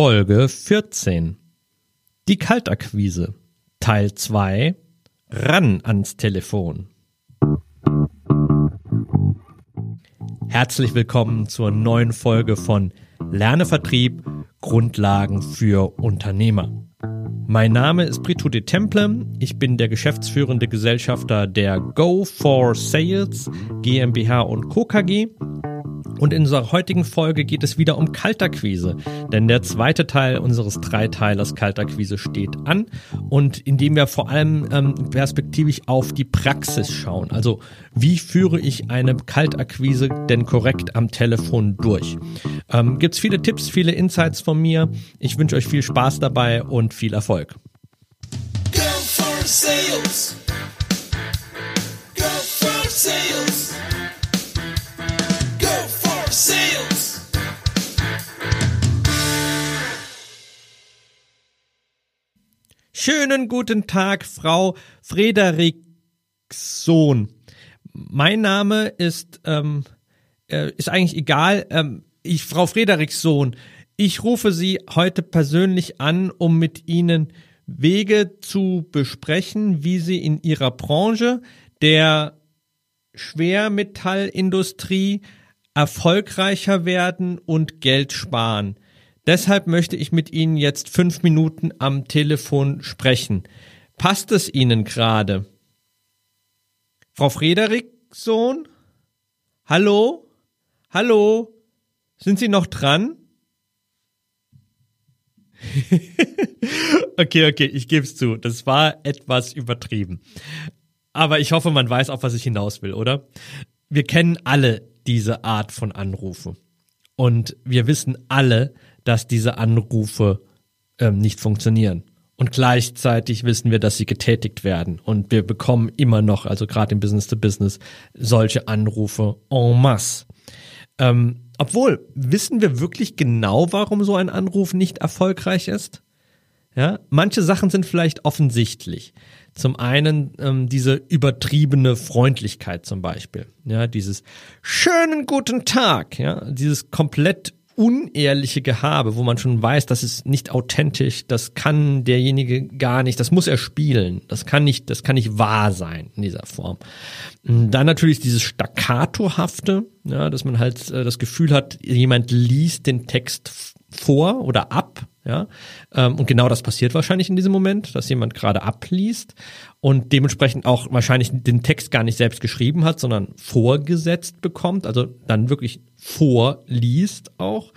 Folge 14. Die Kaltakquise. Teil 2. Ran ans Telefon. Herzlich willkommen zur neuen Folge von Lerne Vertrieb Grundlagen für Unternehmer. Mein Name ist Brito de Temple. Ich bin der geschäftsführende Gesellschafter der Go for Sales GmbH und Co. KG und in unserer heutigen Folge geht es wieder um Kaltakquise, denn der zweite Teil unseres Dreiteilers Kaltakquise steht an und indem wir vor allem ähm, perspektivisch auf die Praxis schauen. Also wie führe ich eine Kaltakquise denn korrekt am Telefon durch? Ähm, Gibt es viele Tipps, viele Insights von mir. Ich wünsche euch viel Spaß dabei und viel Erfolg. Go for sales. Schönen guten Tag, Frau Frederikssohn. Mein Name ist, ähm, äh, ist eigentlich egal. Ähm, ich, Frau Frederikssohn, ich rufe Sie heute persönlich an, um mit Ihnen Wege zu besprechen, wie Sie in Ihrer Branche der Schwermetallindustrie erfolgreicher werden und Geld sparen. Deshalb möchte ich mit Ihnen jetzt fünf Minuten am Telefon sprechen. Passt es Ihnen gerade? Frau Frederiksohn? Hallo? Hallo? Sind Sie noch dran? okay, okay, ich gebe es zu. Das war etwas übertrieben. Aber ich hoffe, man weiß, auf was ich hinaus will, oder? Wir kennen alle diese Art von Anrufe. Und wir wissen alle, dass diese Anrufe ähm, nicht funktionieren. Und gleichzeitig wissen wir, dass sie getätigt werden. Und wir bekommen immer noch, also gerade im Business to Business, solche Anrufe en masse. Ähm, obwohl, wissen wir wirklich genau, warum so ein Anruf nicht erfolgreich ist? Ja, manche Sachen sind vielleicht offensichtlich. Zum einen ähm, diese übertriebene Freundlichkeit zum Beispiel. Ja, dieses schönen guten Tag. Ja, dieses komplett unehrliche Gehabe, wo man schon weiß, das ist nicht authentisch, das kann derjenige gar nicht, das muss er spielen, das kann nicht, das kann nicht wahr sein in dieser Form. Dann natürlich dieses Staccatohafte, ja, dass man halt äh, das Gefühl hat, jemand liest den Text vor oder ab, ja, ähm, und genau das passiert wahrscheinlich in diesem Moment, dass jemand gerade abliest und dementsprechend auch wahrscheinlich den Text gar nicht selbst geschrieben hat, sondern vorgesetzt bekommt, also dann wirklich vorliest auch.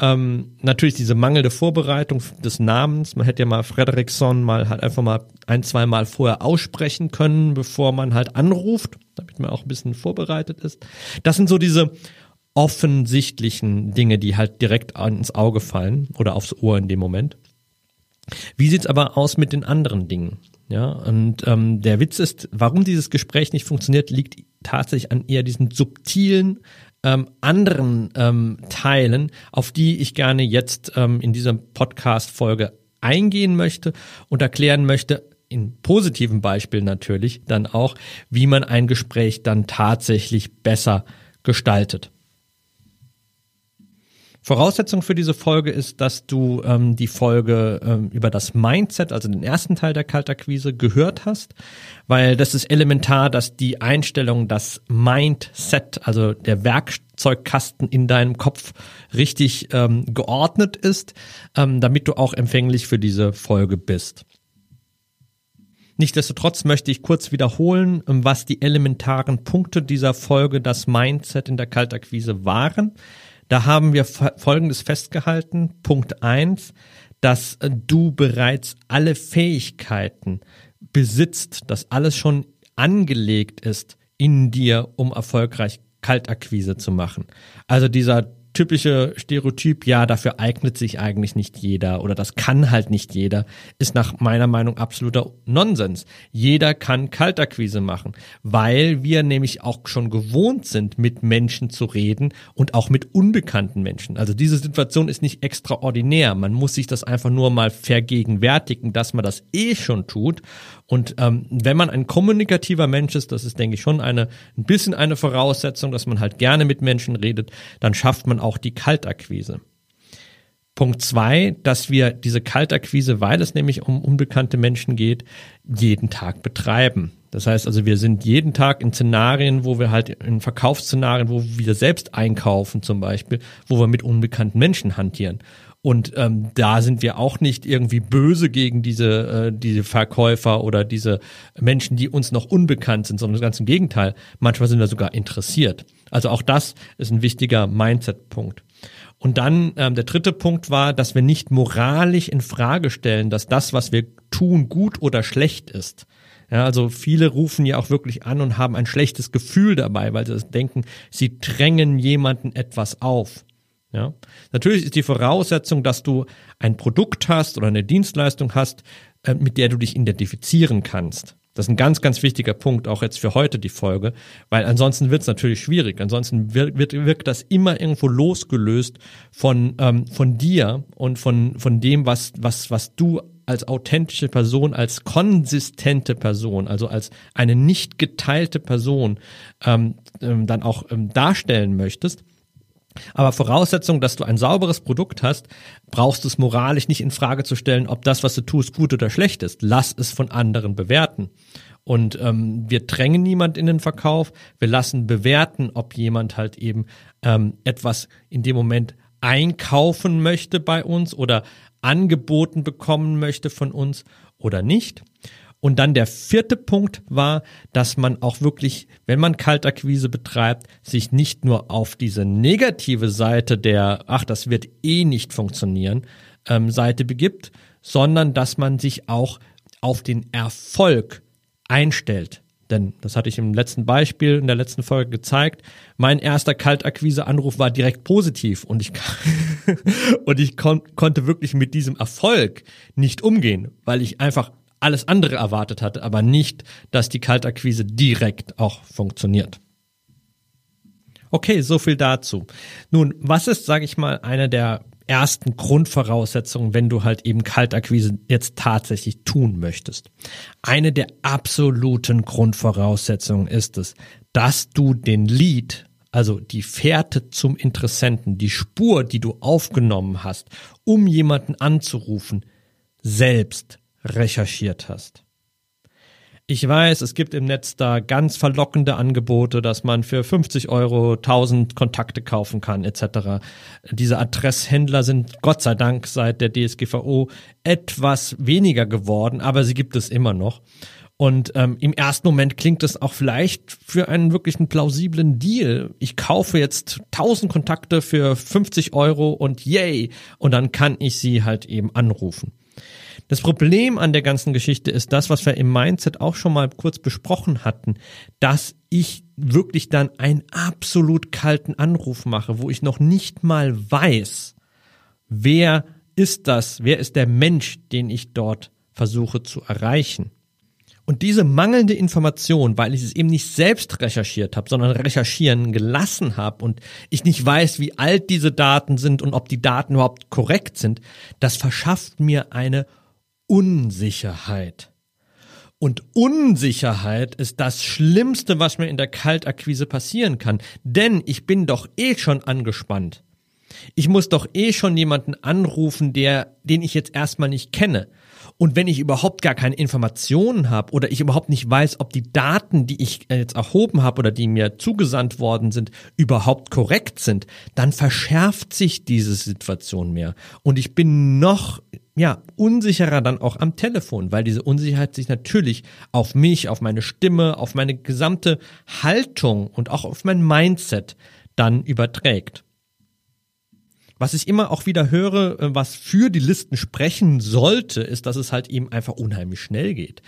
Ähm, natürlich diese mangelnde Vorbereitung des Namens. Man hätte ja mal Frederickson mal halt einfach mal ein, zwei Mal vorher aussprechen können, bevor man halt anruft, damit man auch ein bisschen vorbereitet ist. Das sind so diese offensichtlichen Dinge, die halt direkt ins Auge fallen oder aufs Ohr in dem Moment. Wie sieht's aber aus mit den anderen Dingen? Ja, und ähm, der Witz ist, warum dieses Gespräch nicht funktioniert, liegt tatsächlich an eher diesen subtilen ähm, anderen ähm, Teilen, auf die ich gerne jetzt ähm, in dieser Podcast-Folge eingehen möchte und erklären möchte, in positiven Beispielen natürlich, dann auch, wie man ein Gespräch dann tatsächlich besser gestaltet. Voraussetzung für diese Folge ist, dass du ähm, die Folge ähm, über das Mindset, also den ersten Teil der Kaltakquise, gehört hast, weil das ist elementar, dass die Einstellung, das Mindset, also der Werkzeugkasten in deinem Kopf richtig ähm, geordnet ist, ähm, damit du auch empfänglich für diese Folge bist. Nichtsdestotrotz möchte ich kurz wiederholen, ähm, was die elementaren Punkte dieser Folge, das Mindset in der Kaltakquise waren. Da haben wir Folgendes festgehalten. Punkt eins, dass äh, du bereits alle Fähigkeiten besitzt, dass alles schon angelegt ist in dir, um erfolgreich Kaltakquise zu machen. Also dieser typische Stereotyp, ja, dafür eignet sich eigentlich nicht jeder oder das kann halt nicht jeder, ist nach meiner Meinung absoluter Nonsens. Jeder kann Kaltakquise machen, weil wir nämlich auch schon gewohnt sind, mit Menschen zu reden und auch mit unbekannten Menschen. Also diese Situation ist nicht extraordinär. Man muss sich das einfach nur mal vergegenwärtigen, dass man das eh schon tut. Und ähm, wenn man ein kommunikativer Mensch ist, das ist, denke ich, schon eine ein bisschen eine Voraussetzung, dass man halt gerne mit Menschen redet, dann schafft man auch die Kaltakquise. Punkt zwei, dass wir diese Kaltakquise, weil es nämlich um unbekannte Menschen geht, jeden Tag betreiben. Das heißt also, wir sind jeden Tag in Szenarien, wo wir halt in Verkaufsszenarien, wo wir selbst einkaufen zum Beispiel, wo wir mit unbekannten Menschen hantieren. Und ähm, da sind wir auch nicht irgendwie böse gegen diese, äh, diese Verkäufer oder diese Menschen, die uns noch unbekannt sind, sondern ganz im Gegenteil. Manchmal sind wir sogar interessiert. Also auch das ist ein wichtiger Mindset-Punkt. Und dann ähm, der dritte Punkt war, dass wir nicht moralisch in Frage stellen, dass das, was wir tun, gut oder schlecht ist. Ja, also viele rufen ja auch wirklich an und haben ein schlechtes Gefühl dabei, weil sie denken, sie drängen jemanden etwas auf. Ja. Natürlich ist die Voraussetzung, dass du ein Produkt hast oder eine Dienstleistung hast, äh, mit der du dich identifizieren kannst. Das ist ein ganz, ganz wichtiger Punkt, auch jetzt für heute die Folge, weil ansonsten wird es natürlich schwierig. Ansonsten wird, wird, wirkt das immer irgendwo losgelöst von, ähm, von dir und von, von dem, was, was, was du als authentische Person, als konsistente Person, also als eine nicht geteilte Person ähm, ähm, dann auch ähm, darstellen möchtest. Aber Voraussetzung, dass du ein sauberes Produkt hast, brauchst du es moralisch nicht in Frage zu stellen, ob das, was du tust, gut oder schlecht ist. Lass es von anderen bewerten. Und ähm, wir drängen niemand in den Verkauf. Wir lassen bewerten, ob jemand halt eben ähm, etwas in dem Moment einkaufen möchte bei uns oder angeboten bekommen möchte von uns oder nicht. Und dann der vierte Punkt war, dass man auch wirklich, wenn man Kaltakquise betreibt, sich nicht nur auf diese negative Seite der, ach, das wird eh nicht funktionieren, ähm, Seite begibt, sondern dass man sich auch auf den Erfolg einstellt. Denn das hatte ich im letzten Beispiel, in der letzten Folge gezeigt. Mein erster Kaltakquise-Anruf war direkt positiv und ich, und ich kon konnte wirklich mit diesem Erfolg nicht umgehen, weil ich einfach alles andere erwartet hatte, aber nicht, dass die Kaltakquise direkt auch funktioniert. Okay, so viel dazu. Nun, was ist, sage ich mal, eine der ersten Grundvoraussetzungen, wenn du halt eben Kaltakquise jetzt tatsächlich tun möchtest? Eine der absoluten Grundvoraussetzungen ist es, dass du den Lead, also die Fährte zum Interessenten, die Spur, die du aufgenommen hast, um jemanden anzurufen, selbst recherchiert hast. Ich weiß, es gibt im Netz da ganz verlockende Angebote, dass man für 50 Euro 1000 Kontakte kaufen kann, etc. Diese Adresshändler sind Gott sei Dank seit der DSGVO etwas weniger geworden, aber sie gibt es immer noch. Und ähm, im ersten Moment klingt es auch vielleicht für einen wirklichen plausiblen Deal. Ich kaufe jetzt 1000 Kontakte für 50 Euro und yay, und dann kann ich sie halt eben anrufen. Das Problem an der ganzen Geschichte ist das, was wir im Mindset auch schon mal kurz besprochen hatten, dass ich wirklich dann einen absolut kalten Anruf mache, wo ich noch nicht mal weiß, wer ist das, wer ist der Mensch, den ich dort versuche zu erreichen. Und diese mangelnde Information, weil ich es eben nicht selbst recherchiert habe, sondern recherchieren gelassen habe und ich nicht weiß, wie alt diese Daten sind und ob die Daten überhaupt korrekt sind, das verschafft mir eine Unsicherheit. Und Unsicherheit ist das Schlimmste, was mir in der Kaltakquise passieren kann. Denn ich bin doch eh schon angespannt. Ich muss doch eh schon jemanden anrufen, der, den ich jetzt erstmal nicht kenne. Und wenn ich überhaupt gar keine Informationen habe oder ich überhaupt nicht weiß, ob die Daten, die ich jetzt erhoben habe oder die mir zugesandt worden sind, überhaupt korrekt sind, dann verschärft sich diese Situation mehr. Und ich bin noch ja, unsicherer dann auch am Telefon, weil diese Unsicherheit sich natürlich auf mich, auf meine Stimme, auf meine gesamte Haltung und auch auf mein Mindset dann überträgt. Was ich immer auch wieder höre, äh, was für die Listen sprechen sollte, ist, dass es halt eben einfach unheimlich schnell geht.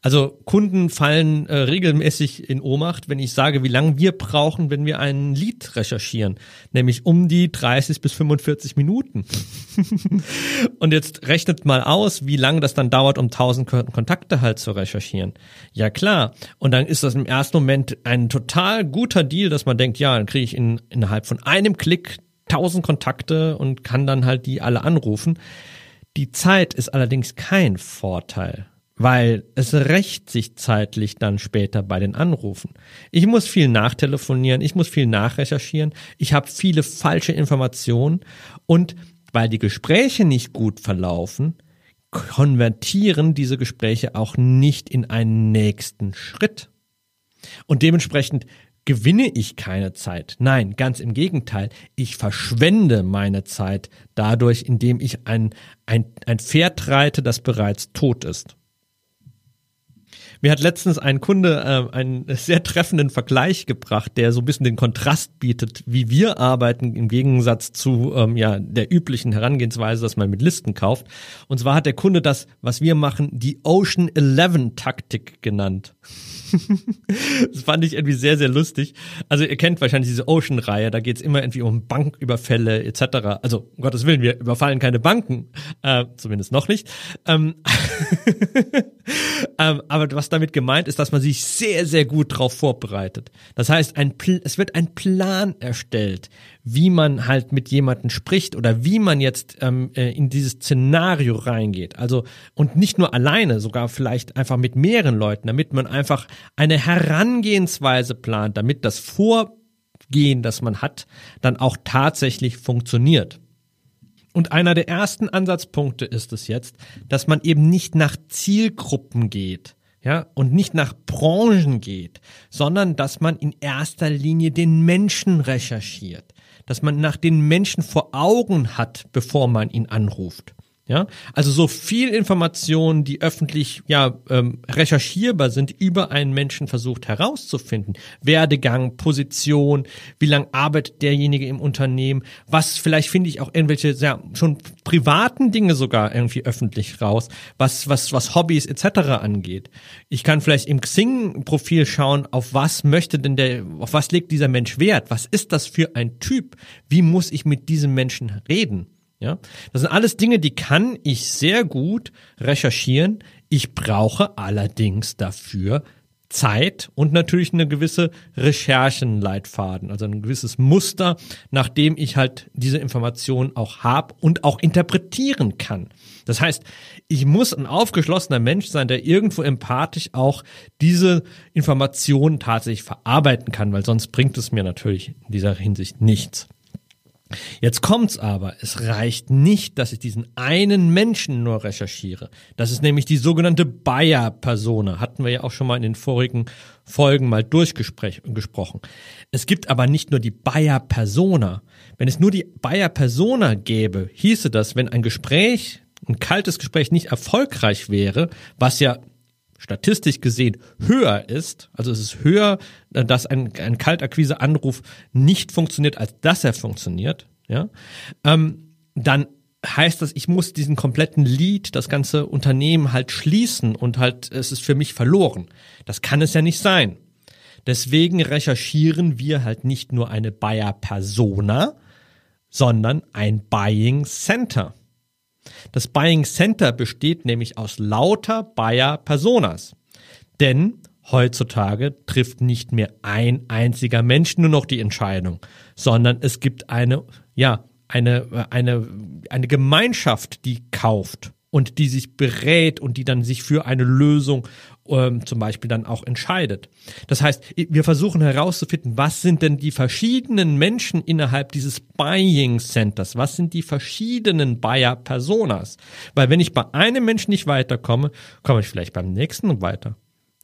Also Kunden fallen äh, regelmäßig in Ohnmacht, wenn ich sage, wie lange wir brauchen, wenn wir ein Lied recherchieren, nämlich um die 30 bis 45 Minuten. Und jetzt rechnet mal aus, wie lange das dann dauert, um 1000 Kontakte halt zu recherchieren. Ja klar. Und dann ist das im ersten Moment ein total guter Deal, dass man denkt, ja, dann kriege ich in, innerhalb von einem Klick tausend Kontakte und kann dann halt die alle anrufen. Die Zeit ist allerdings kein Vorteil, weil es rächt sich zeitlich dann später bei den Anrufen. Ich muss viel nachtelefonieren, ich muss viel nachrecherchieren, ich habe viele falsche Informationen und weil die Gespräche nicht gut verlaufen, konvertieren diese Gespräche auch nicht in einen nächsten Schritt. Und dementsprechend gewinne ich keine Zeit. Nein, ganz im Gegenteil. Ich verschwende meine Zeit dadurch, indem ich ein, ein, ein Pferd reite, das bereits tot ist. Mir hat letztens ein Kunde äh, einen sehr treffenden Vergleich gebracht, der so ein bisschen den Kontrast bietet, wie wir arbeiten im Gegensatz zu ähm, ja der üblichen Herangehensweise, dass man mit Listen kauft. Und zwar hat der Kunde das, was wir machen, die Ocean 11 Taktik genannt. das fand ich irgendwie sehr, sehr lustig. Also ihr kennt wahrscheinlich diese Ocean-Reihe, da geht's immer irgendwie um Banküberfälle etc. Also um Gottes Willen, wir überfallen keine Banken, äh, zumindest noch nicht. Ähm, ähm, aber was damit gemeint ist, dass man sich sehr, sehr gut darauf vorbereitet. Das heißt, ein es wird ein Plan erstellt, wie man halt mit jemandem spricht oder wie man jetzt ähm, äh, in dieses Szenario reingeht. Also und nicht nur alleine, sogar vielleicht einfach mit mehreren Leuten, damit man einfach eine Herangehensweise plant, damit das Vorgehen, das man hat, dann auch tatsächlich funktioniert. Und einer der ersten Ansatzpunkte ist es jetzt, dass man eben nicht nach Zielgruppen geht, ja, und nicht nach Branchen geht, sondern dass man in erster Linie den Menschen recherchiert, dass man nach den Menschen vor Augen hat, bevor man ihn anruft. Ja, also so viel Informationen, die öffentlich ja ähm, recherchierbar sind, über einen Menschen versucht herauszufinden. Werdegang, Position, wie lang arbeitet derjenige im Unternehmen, was vielleicht finde ich auch irgendwelche ja, schon privaten Dinge sogar irgendwie öffentlich raus, was was was Hobbys etc. angeht. Ich kann vielleicht im Xing-Profil schauen, auf was möchte denn der, auf was legt dieser Mensch Wert? Was ist das für ein Typ? Wie muss ich mit diesem Menschen reden? Ja, das sind alles Dinge, die kann ich sehr gut recherchieren. Ich brauche allerdings dafür Zeit und natürlich eine gewisse Recherchenleitfaden, also ein gewisses Muster, nach dem ich halt diese Informationen auch habe und auch interpretieren kann. Das heißt, ich muss ein aufgeschlossener Mensch sein, der irgendwo empathisch auch diese Informationen tatsächlich verarbeiten kann, weil sonst bringt es mir natürlich in dieser Hinsicht nichts. Jetzt kommt's aber, es reicht nicht, dass ich diesen einen Menschen nur recherchiere. Das ist nämlich die sogenannte Bayer-Persona. Hatten wir ja auch schon mal in den vorigen Folgen mal durchgesprochen. Es gibt aber nicht nur die Bayer-Persona. Wenn es nur die Bayer-Persona gäbe, hieße das, wenn ein Gespräch, ein kaltes Gespräch nicht erfolgreich wäre, was ja statistisch gesehen höher ist, also es ist höher, dass ein, ein Kaltakquise-Anruf nicht funktioniert, als dass er funktioniert, ja, ähm, dann heißt das, ich muss diesen kompletten Lead, das ganze Unternehmen halt schließen und halt, es ist für mich verloren. Das kann es ja nicht sein. Deswegen recherchieren wir halt nicht nur eine Buyer Persona, sondern ein Buying Center. Das Buying Center besteht nämlich aus lauter Buyer Personas. Denn heutzutage trifft nicht mehr ein einziger Mensch nur noch die Entscheidung, sondern es gibt eine, ja, eine, eine, eine Gemeinschaft, die kauft und die sich berät und die dann sich für eine Lösung ähm, zum Beispiel dann auch entscheidet. Das heißt, wir versuchen herauszufinden, was sind denn die verschiedenen Menschen innerhalb dieses Buying Centers? Was sind die verschiedenen Buyer Personas? Weil wenn ich bei einem Menschen nicht weiterkomme, komme ich vielleicht beim nächsten weiter.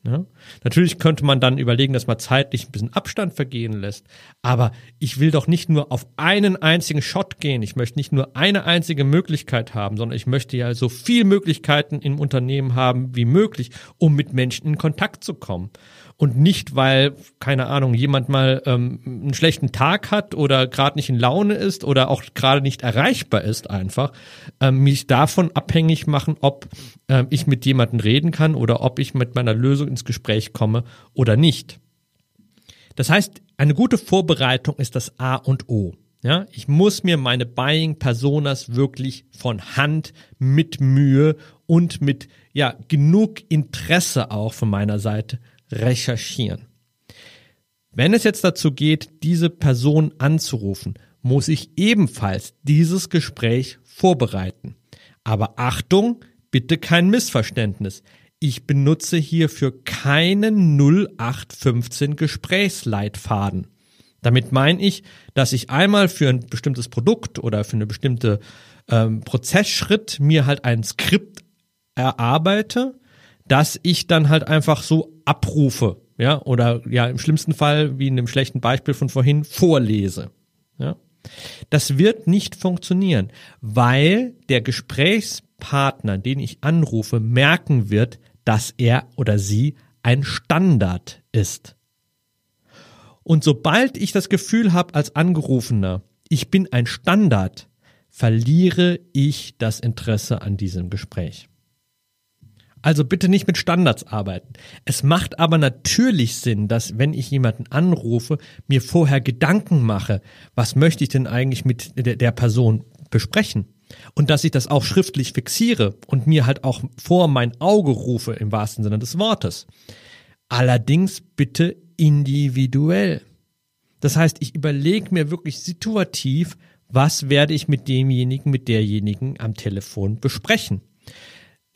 Ja? Natürlich könnte man dann überlegen, dass man zeitlich ein bisschen Abstand vergehen lässt. Aber ich will doch nicht nur auf einen einzigen Shot gehen. Ich möchte nicht nur eine einzige Möglichkeit haben, sondern ich möchte ja so viel Möglichkeiten im Unternehmen haben wie möglich, um mit Menschen in Kontakt zu kommen und nicht, weil, keine Ahnung, jemand mal ähm, einen schlechten Tag hat oder gerade nicht in Laune ist oder auch gerade nicht erreichbar ist einfach, ähm, mich davon abhängig machen, ob ähm, ich mit jemandem reden kann oder ob ich mit meiner Lösung ins Gespräch komme oder nicht. Das heißt, eine gute Vorbereitung ist das A und O. Ja, ich muss mir meine Buying Personas wirklich von Hand mit Mühe und mit ja genug Interesse auch von meiner Seite recherchieren. Wenn es jetzt dazu geht, diese Person anzurufen, muss ich ebenfalls dieses Gespräch vorbereiten. Aber Achtung, bitte kein Missverständnis. Ich benutze hierfür keinen 0815 Gesprächsleitfaden. Damit meine ich, dass ich einmal für ein bestimmtes Produkt oder für eine bestimmte ähm, Prozessschritt mir halt ein Skript erarbeite, dass ich dann halt einfach so abrufe, ja, oder ja, im schlimmsten Fall, wie in dem schlechten Beispiel von vorhin, vorlese. Ja. Das wird nicht funktionieren, weil der Gesprächspartner, den ich anrufe, merken wird, dass er oder sie ein Standard ist. Und sobald ich das Gefühl habe als Angerufener, ich bin ein Standard, verliere ich das Interesse an diesem Gespräch. Also bitte nicht mit Standards arbeiten. Es macht aber natürlich Sinn, dass wenn ich jemanden anrufe, mir vorher Gedanken mache, was möchte ich denn eigentlich mit der Person besprechen? Und dass ich das auch schriftlich fixiere und mir halt auch vor mein Auge rufe im wahrsten Sinne des Wortes. Allerdings bitte individuell. Das heißt, ich überlege mir wirklich situativ, was werde ich mit demjenigen, mit derjenigen am Telefon besprechen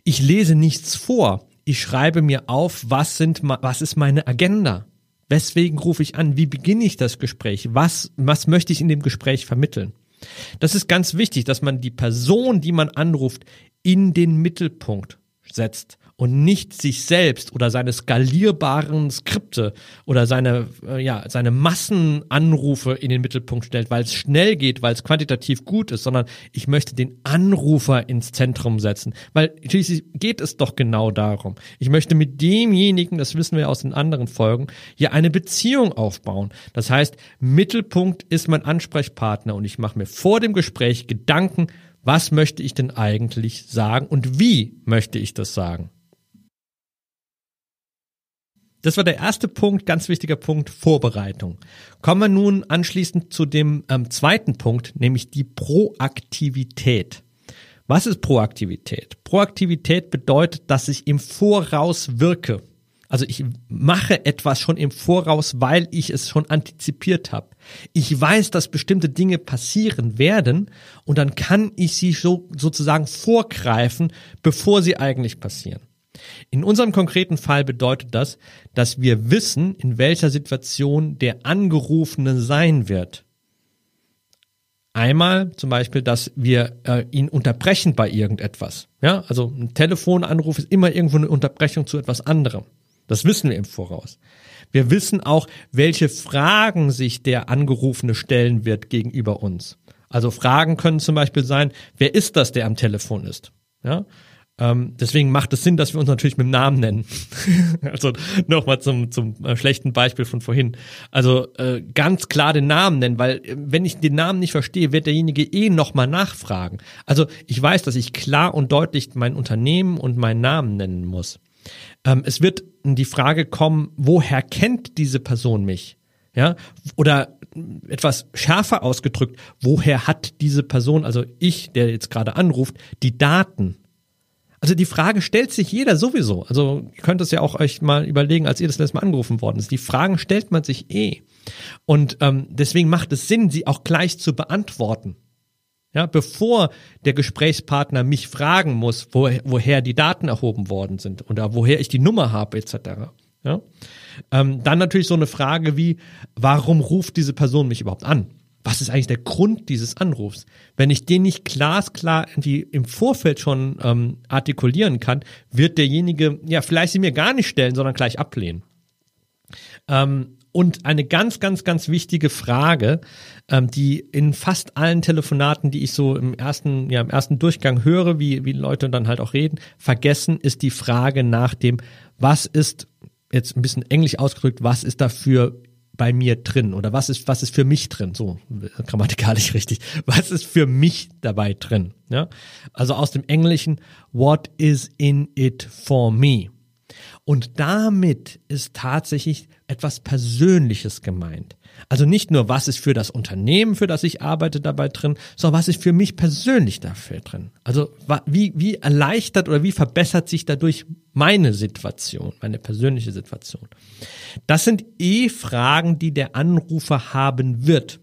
ich lese nichts vor. Ich schreibe mir auf, was sind, was ist meine Agenda? Weswegen rufe ich an? Wie beginne ich das Gespräch? Was, was möchte ich in dem Gespräch vermitteln? Das ist ganz wichtig, dass man die Person, die man anruft, in den Mittelpunkt setzt und nicht sich selbst oder seine skalierbaren Skripte oder seine, äh, ja, seine Massenanrufe in den Mittelpunkt stellt, weil es schnell geht, weil es quantitativ gut ist, sondern ich möchte den Anrufer ins Zentrum setzen, weil schließlich geht es doch genau darum. Ich möchte mit demjenigen, das wissen wir aus den anderen Folgen, hier eine Beziehung aufbauen. Das heißt, Mittelpunkt ist mein Ansprechpartner und ich mache mir vor dem Gespräch Gedanken, was möchte ich denn eigentlich sagen und wie möchte ich das sagen? Das war der erste Punkt, ganz wichtiger Punkt, Vorbereitung. Kommen wir nun anschließend zu dem ähm, zweiten Punkt, nämlich die Proaktivität. Was ist Proaktivität? Proaktivität bedeutet, dass ich im Voraus wirke. Also ich mache etwas schon im Voraus, weil ich es schon antizipiert habe. Ich weiß, dass bestimmte Dinge passieren werden und dann kann ich sie so, sozusagen vorgreifen, bevor sie eigentlich passieren. In unserem konkreten Fall bedeutet das, dass wir wissen, in welcher Situation der Angerufene sein wird. Einmal zum Beispiel, dass wir äh, ihn unterbrechen bei irgendetwas. Ja, also ein Telefonanruf ist immer irgendwo eine Unterbrechung zu etwas anderem. Das wissen wir im Voraus. Wir wissen auch, welche Fragen sich der Angerufene stellen wird gegenüber uns. Also Fragen können zum Beispiel sein, wer ist das, der am Telefon ist? Ja, ähm, deswegen macht es Sinn, dass wir uns natürlich mit dem Namen nennen. also nochmal zum, zum äh, schlechten Beispiel von vorhin. Also äh, ganz klar den Namen nennen, weil äh, wenn ich den Namen nicht verstehe, wird derjenige eh nochmal nachfragen. Also ich weiß, dass ich klar und deutlich mein Unternehmen und meinen Namen nennen muss. Ähm, es wird die Frage kommen, woher kennt diese Person mich? Ja, oder etwas schärfer ausgedrückt, woher hat diese Person, also ich, der jetzt gerade anruft, die Daten? Also die Frage stellt sich jeder sowieso. Also ihr könnt es ja auch euch mal überlegen, als ihr das letzte Mal angerufen worden ist. Die Fragen stellt man sich eh. Und ähm, deswegen macht es Sinn, sie auch gleich zu beantworten. Ja, bevor der Gesprächspartner mich fragen muss, wo, woher die Daten erhoben worden sind oder woher ich die Nummer habe, etc. Ja? Ähm, dann natürlich so eine Frage wie, warum ruft diese Person mich überhaupt an? Was ist eigentlich der Grund dieses Anrufs? Wenn ich den nicht glasklar irgendwie im Vorfeld schon ähm, artikulieren kann, wird derjenige ja vielleicht sie mir gar nicht stellen, sondern gleich ablehnen. Ähm, und eine ganz, ganz, ganz wichtige Frage, ähm, die in fast allen Telefonaten, die ich so im ersten, ja, im ersten Durchgang höre, wie, wie Leute dann halt auch reden, vergessen, ist die Frage nach dem, was ist, jetzt ein bisschen englisch ausgedrückt, was ist dafür bei mir drin? Oder was ist was ist für mich drin? So grammatikalisch richtig. Was ist für mich dabei drin? Ja? Also aus dem Englischen what is in it for me und damit ist tatsächlich etwas Persönliches gemeint. Also nicht nur, was ist für das Unternehmen, für das ich arbeite, dabei drin, sondern was ist für mich persönlich dafür drin. Also wie, wie erleichtert oder wie verbessert sich dadurch meine Situation, meine persönliche Situation. Das sind eh Fragen, die der Anrufer haben wird.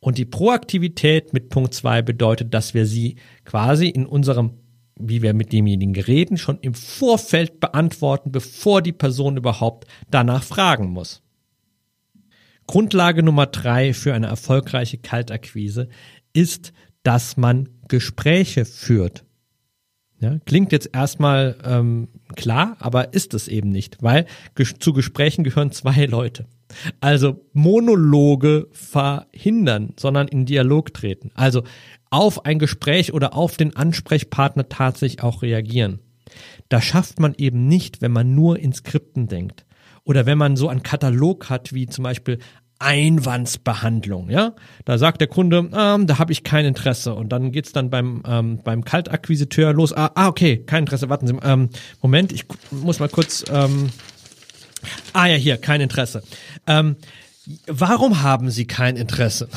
Und die Proaktivität mit Punkt zwei bedeutet, dass wir sie quasi in unserem wie wir mit demjenigen reden, schon im Vorfeld beantworten, bevor die Person überhaupt danach fragen muss. Grundlage Nummer drei für eine erfolgreiche Kaltakquise ist, dass man Gespräche führt. Ja, klingt jetzt erstmal ähm, klar, aber ist es eben nicht, weil zu Gesprächen gehören zwei Leute. Also Monologe verhindern, sondern in Dialog treten. Also auf ein Gespräch oder auf den Ansprechpartner tatsächlich auch reagieren. Das schafft man eben nicht, wenn man nur in Skripten denkt. Oder wenn man so einen Katalog hat, wie zum Beispiel Einwandsbehandlung, ja. Da sagt der Kunde, ähm, da habe ich kein Interesse. Und dann geht's dann beim, ähm, beim Kaltakquisiteur los. Ah, ah, okay, kein Interesse, warten Sie. Ähm, Moment, ich muss mal kurz. Ähm, ah ja, hier, kein Interesse. Ähm, warum haben Sie kein Interesse?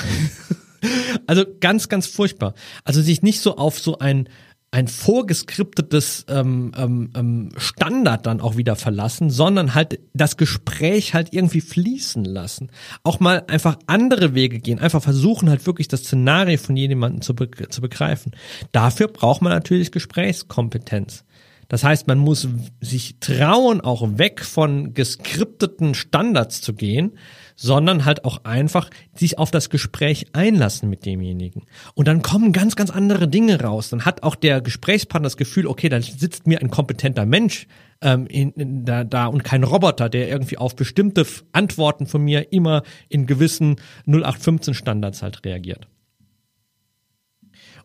also ganz, ganz furchtbar. Also sich nicht so auf so ein ein vorgeskriptetes ähm, ähm, ähm, Standard dann auch wieder verlassen, sondern halt das Gespräch halt irgendwie fließen lassen. Auch mal einfach andere Wege gehen, einfach versuchen halt wirklich das Szenario von jemandem zu, be zu begreifen. Dafür braucht man natürlich Gesprächskompetenz. Das heißt, man muss sich trauen, auch weg von geskripteten Standards zu gehen, sondern halt auch einfach sich auf das Gespräch einlassen mit demjenigen. Und dann kommen ganz, ganz andere Dinge raus. Dann hat auch der Gesprächspartner das Gefühl, okay, da sitzt mir ein kompetenter Mensch ähm, in, in, da, da und kein Roboter, der irgendwie auf bestimmte Antworten von mir immer in gewissen 0815 Standards halt reagiert.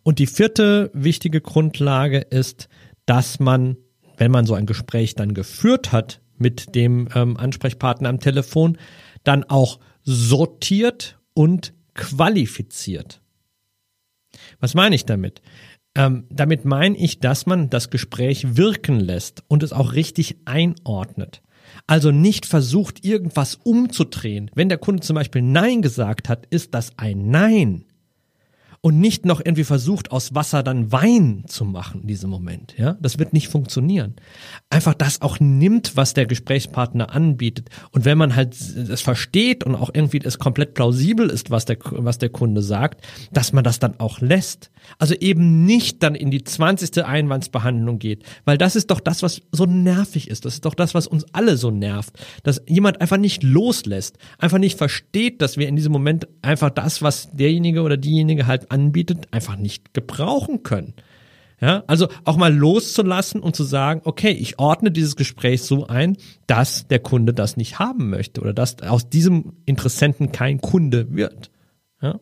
Und die vierte wichtige Grundlage ist, dass man, wenn man so ein Gespräch dann geführt hat mit dem ähm, Ansprechpartner am Telefon, dann auch sortiert und qualifiziert. Was meine ich damit? Ähm, damit meine ich, dass man das Gespräch wirken lässt und es auch richtig einordnet. Also nicht versucht, irgendwas umzudrehen. Wenn der Kunde zum Beispiel Nein gesagt hat, ist das ein Nein und nicht noch irgendwie versucht, aus Wasser dann Wein zu machen in diesem Moment. Ja, das wird nicht funktionieren. Einfach das auch nimmt, was der Gesprächspartner anbietet. Und wenn man halt es versteht und auch irgendwie es komplett plausibel ist, was der, was der Kunde sagt, dass man das dann auch lässt. Also eben nicht dann in die 20. Einwandsbehandlung geht, weil das ist doch das, was so nervig ist. Das ist doch das, was uns alle so nervt, dass jemand einfach nicht loslässt, einfach nicht versteht, dass wir in diesem Moment einfach das, was derjenige oder diejenige halt anbietet, einfach nicht gebrauchen können. Ja, also auch mal loszulassen und zu sagen, okay, ich ordne dieses Gespräch so ein, dass der Kunde das nicht haben möchte oder dass aus diesem Interessenten kein Kunde wird. Ja?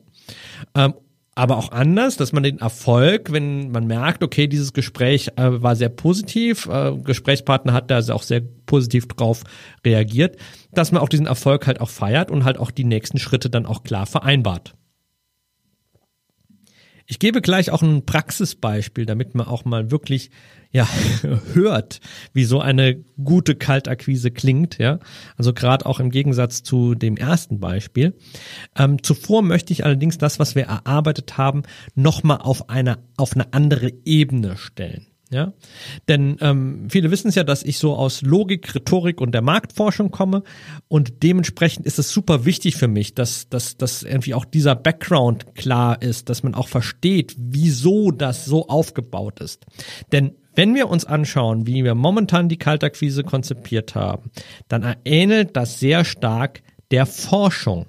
Ähm, aber auch anders, dass man den Erfolg, wenn man merkt, okay, dieses Gespräch äh, war sehr positiv, äh, Gesprächspartner hat da auch sehr positiv drauf reagiert, dass man auch diesen Erfolg halt auch feiert und halt auch die nächsten Schritte dann auch klar vereinbart. Ich gebe gleich auch ein Praxisbeispiel, damit man auch mal wirklich ja hört, wie so eine gute Kaltakquise klingt. Ja, also gerade auch im Gegensatz zu dem ersten Beispiel. Ähm, zuvor möchte ich allerdings das, was wir erarbeitet haben, noch mal auf eine auf eine andere Ebene stellen. Ja, denn ähm, viele wissen es ja, dass ich so aus Logik, Rhetorik und der Marktforschung komme und dementsprechend ist es super wichtig für mich, dass, dass, dass irgendwie auch dieser Background klar ist, dass man auch versteht, wieso das so aufgebaut ist. Denn wenn wir uns anschauen, wie wir momentan die Kaltakquise konzipiert haben, dann ähnelt das sehr stark der Forschung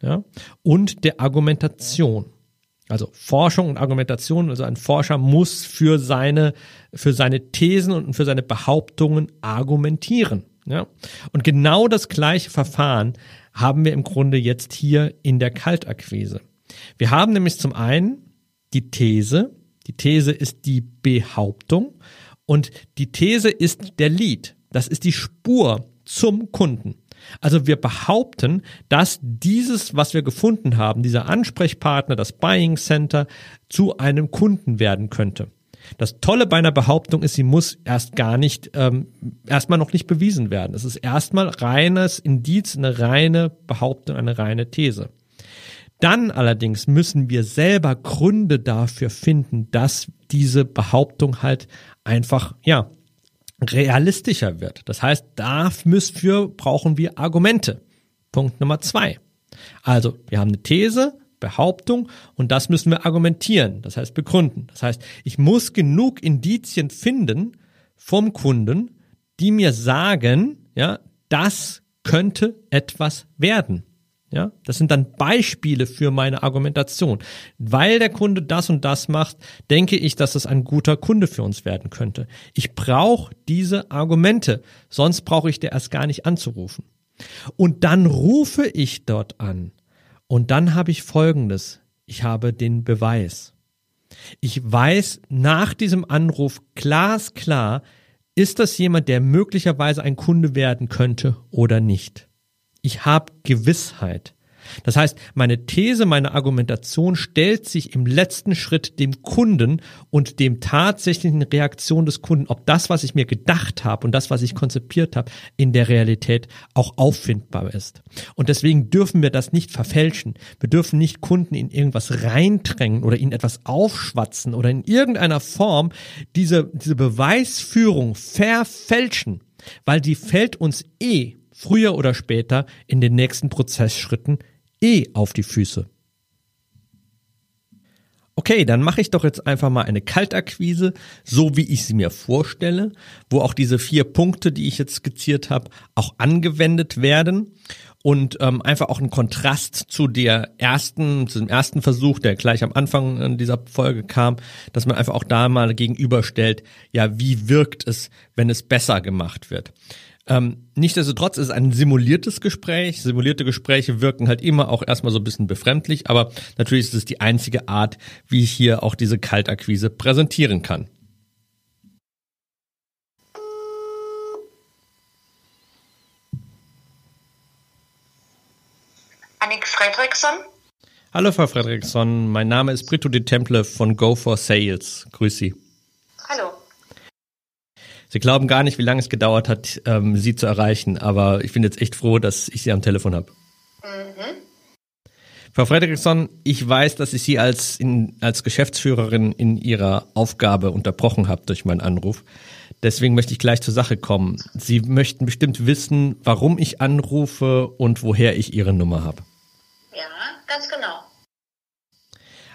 ja, und der Argumentation. Also Forschung und Argumentation, also ein Forscher muss für seine, für seine Thesen und für seine Behauptungen argumentieren. Ja? Und genau das gleiche Verfahren haben wir im Grunde jetzt hier in der Kaltakquise. Wir haben nämlich zum einen die These, die These ist die Behauptung und die These ist der Lead. Das ist die Spur zum Kunden. Also wir behaupten, dass dieses, was wir gefunden haben, dieser Ansprechpartner, das Buying Center, zu einem Kunden werden könnte. Das Tolle bei einer Behauptung ist, sie muss erst gar nicht, ähm, erstmal noch nicht bewiesen werden. Es ist erstmal reines Indiz, eine reine Behauptung, eine reine These. Dann allerdings müssen wir selber Gründe dafür finden, dass diese Behauptung halt einfach, ja, realistischer wird. Das heißt, dafür brauchen wir Argumente. Punkt Nummer zwei. Also, wir haben eine These, Behauptung und das müssen wir argumentieren, das heißt begründen. Das heißt, ich muss genug Indizien finden vom Kunden, die mir sagen, ja, das könnte etwas werden. Ja, das sind dann Beispiele für meine Argumentation. Weil der Kunde das und das macht, denke ich, dass es ein guter Kunde für uns werden könnte. Ich brauche diese Argumente, sonst brauche ich der erst gar nicht anzurufen. Und dann rufe ich dort an. Und dann habe ich Folgendes. Ich habe den Beweis. Ich weiß nach diesem Anruf glasklar, ist das jemand, der möglicherweise ein Kunde werden könnte oder nicht. Ich habe Gewissheit. Das heißt, meine These, meine Argumentation stellt sich im letzten Schritt dem Kunden und dem tatsächlichen Reaktion des Kunden, ob das, was ich mir gedacht habe und das, was ich konzipiert habe, in der Realität auch auffindbar ist. Und deswegen dürfen wir das nicht verfälschen. Wir dürfen nicht Kunden in irgendwas reindrängen oder ihnen etwas aufschwatzen oder in irgendeiner Form diese, diese Beweisführung verfälschen, weil die fällt uns eh früher oder später in den nächsten Prozessschritten eh auf die Füße. Okay, dann mache ich doch jetzt einfach mal eine Kaltakquise, so wie ich sie mir vorstelle, wo auch diese vier Punkte, die ich jetzt skizziert habe, auch angewendet werden und ähm, einfach auch ein Kontrast zu der ersten, zu dem ersten Versuch, der gleich am Anfang dieser Folge kam, dass man einfach auch da mal gegenüberstellt, ja, wie wirkt es, wenn es besser gemacht wird. Ähm, Nichtsdestotrotz ist es ein simuliertes Gespräch. Simulierte Gespräche wirken halt immer auch erstmal so ein bisschen befremdlich, aber natürlich ist es die einzige Art, wie ich hier auch diese Kaltakquise präsentieren kann. Annik Fredriksson. Hallo Frau Fredriksson, mein Name ist Brito de Temple von Go for Sales. Grüß Sie. Hallo. Sie glauben gar nicht, wie lange es gedauert hat, ähm, Sie zu erreichen, aber ich bin jetzt echt froh, dass ich Sie am Telefon habe. Mhm. Frau Fredriksson, ich weiß, dass ich Sie als, in, als Geschäftsführerin in Ihrer Aufgabe unterbrochen habe durch meinen Anruf. Deswegen möchte ich gleich zur Sache kommen. Sie möchten bestimmt wissen, warum ich anrufe und woher ich Ihre Nummer habe. Ja, ganz genau.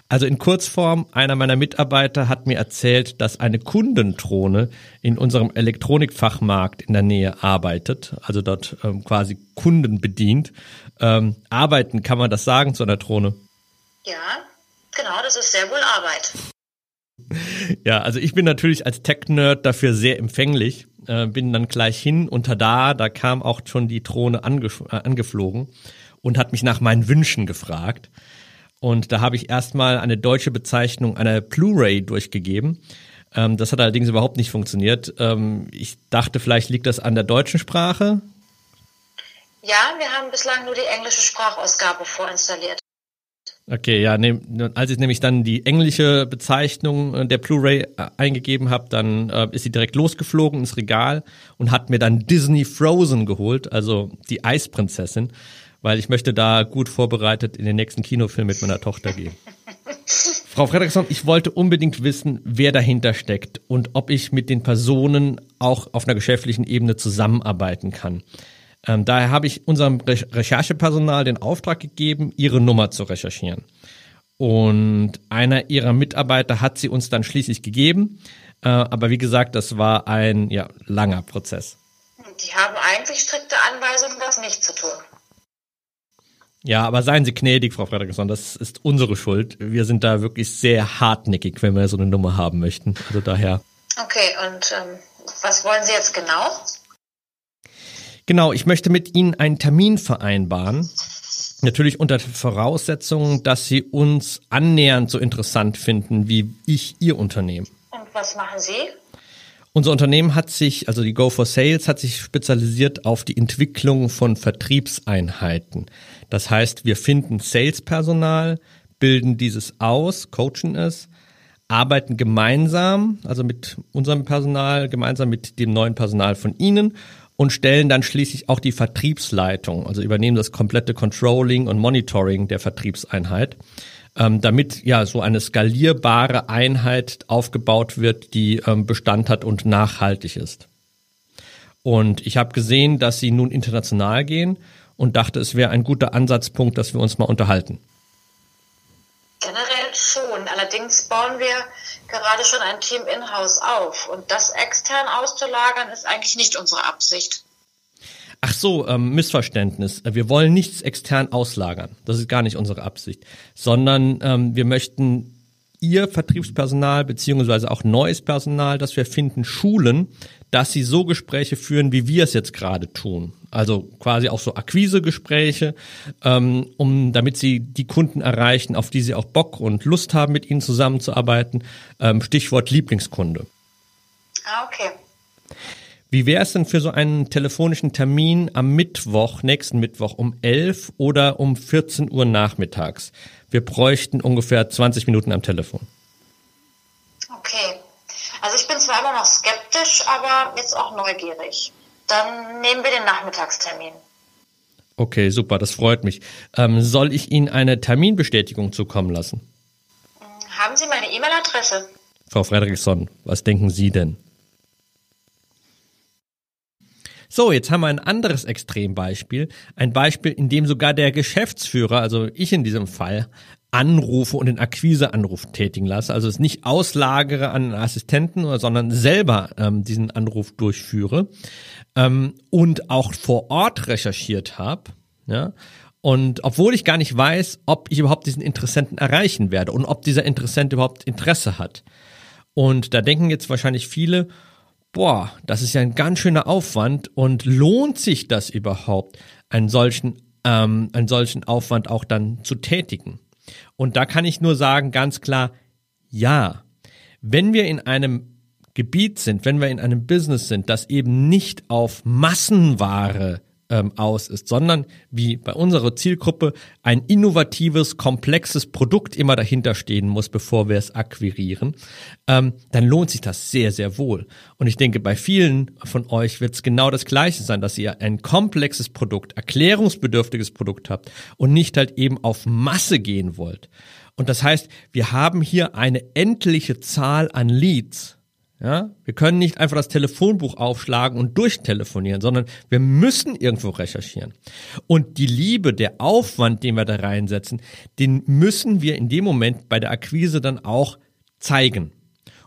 Also in Kurzform, einer meiner Mitarbeiter hat mir erzählt, dass eine Kundendrohne in unserem Elektronikfachmarkt in der Nähe arbeitet, also dort ähm, quasi Kunden bedient. Ähm, arbeiten, kann man das sagen zu einer Drohne? Ja, genau, das ist sehr wohl Arbeit. Ja, also ich bin natürlich als Tech-Nerd dafür sehr empfänglich, äh, bin dann gleich hin und da, da kam auch schon die Drohne angef äh, angeflogen und hat mich nach meinen Wünschen gefragt. Und da habe ich erstmal eine deutsche Bezeichnung einer Blu-ray durchgegeben. Ähm, das hat allerdings überhaupt nicht funktioniert. Ähm, ich dachte, vielleicht liegt das an der deutschen Sprache. Ja, wir haben bislang nur die englische Sprachausgabe vorinstalliert. Okay, ja, ne, als ich nämlich dann die englische Bezeichnung äh, der Blu-ray äh, eingegeben habe, dann äh, ist sie direkt losgeflogen ins Regal und hat mir dann Disney Frozen geholt, also die Eisprinzessin weil ich möchte da gut vorbereitet in den nächsten Kinofilm mit meiner Tochter gehen. Frau Fredriksson, ich wollte unbedingt wissen, wer dahinter steckt und ob ich mit den Personen auch auf einer geschäftlichen Ebene zusammenarbeiten kann. Ähm, daher habe ich unserem Re Recherchepersonal den Auftrag gegeben, ihre Nummer zu recherchieren. Und einer ihrer Mitarbeiter hat sie uns dann schließlich gegeben. Äh, aber wie gesagt, das war ein ja, langer Prozess. Die haben eigentlich strikte Anweisungen, das nicht zu tun. Ja, aber seien Sie gnädig, Frau Fredriksson, das ist unsere Schuld. Wir sind da wirklich sehr hartnäckig, wenn wir so eine Nummer haben möchten. Also daher. Okay, und ähm, was wollen Sie jetzt genau? Genau, ich möchte mit Ihnen einen Termin vereinbaren. Natürlich unter Voraussetzung, dass Sie uns annähernd so interessant finden wie ich Ihr Unternehmen. Und was machen Sie? Unser Unternehmen hat sich, also die Go for Sales, hat sich spezialisiert auf die Entwicklung von Vertriebseinheiten. Das heißt, wir finden Salespersonal, bilden dieses aus, coachen es, arbeiten gemeinsam, also mit unserem Personal, gemeinsam mit dem neuen Personal von Ihnen und stellen dann schließlich auch die Vertriebsleitung, also übernehmen das komplette Controlling und Monitoring der Vertriebseinheit ähm, damit ja so eine skalierbare Einheit aufgebaut wird, die ähm, Bestand hat und nachhaltig ist. Und ich habe gesehen, dass sie nun international gehen und dachte, es wäre ein guter Ansatzpunkt, dass wir uns mal unterhalten. Generell schon. Allerdings bauen wir gerade schon ein Team in-house auf. Und das extern auszulagern ist eigentlich nicht unsere Absicht. Ach so, ähm, Missverständnis. Wir wollen nichts extern auslagern. Das ist gar nicht unsere Absicht, sondern ähm, wir möchten ihr Vertriebspersonal beziehungsweise auch neues Personal, das wir finden, schulen, dass sie so Gespräche führen, wie wir es jetzt gerade tun. Also quasi auch so Akquisegespräche, ähm, um damit sie die Kunden erreichen, auf die sie auch Bock und Lust haben, mit ihnen zusammenzuarbeiten. Ähm, Stichwort Lieblingskunde. Ah, okay. Wie wäre es denn für so einen telefonischen Termin am Mittwoch, nächsten Mittwoch um 11 oder um 14 Uhr nachmittags? Wir bräuchten ungefähr 20 Minuten am Telefon. Okay. Also ich bin zwar immer noch skeptisch, aber jetzt auch neugierig. Dann nehmen wir den Nachmittagstermin. Okay, super, das freut mich. Ähm, soll ich Ihnen eine Terminbestätigung zukommen lassen? Haben Sie meine E-Mail-Adresse? Frau Fredriksson, was denken Sie denn? So, jetzt haben wir ein anderes Extrembeispiel. Ein Beispiel, in dem sogar der Geschäftsführer, also ich in diesem Fall, Anrufe und den Akquiseanruf tätigen lasse. Also es nicht auslagere an einen Assistenten, sondern selber ähm, diesen Anruf durchführe ähm, und auch vor Ort recherchiert habe. Ja, und obwohl ich gar nicht weiß, ob ich überhaupt diesen Interessenten erreichen werde und ob dieser Interessent überhaupt Interesse hat. Und da denken jetzt wahrscheinlich viele, boah, das ist ja ein ganz schöner Aufwand und lohnt sich das überhaupt, einen solchen, ähm, einen solchen Aufwand auch dann zu tätigen? Und da kann ich nur sagen, ganz klar, ja. Wenn wir in einem Gebiet sind, wenn wir in einem Business sind, das eben nicht auf Massenware ähm, aus ist, sondern wie bei unserer Zielgruppe ein innovatives, komplexes Produkt immer dahinter stehen muss, bevor wir es akquirieren, ähm, dann lohnt sich das sehr, sehr wohl. Und ich denke, bei vielen von euch wird es genau das Gleiche sein, dass ihr ein komplexes Produkt, erklärungsbedürftiges Produkt habt und nicht halt eben auf Masse gehen wollt. Und das heißt, wir haben hier eine endliche Zahl an Leads, ja, wir können nicht einfach das Telefonbuch aufschlagen und durchtelefonieren, sondern wir müssen irgendwo recherchieren. Und die Liebe, der Aufwand, den wir da reinsetzen, den müssen wir in dem Moment bei der Akquise dann auch zeigen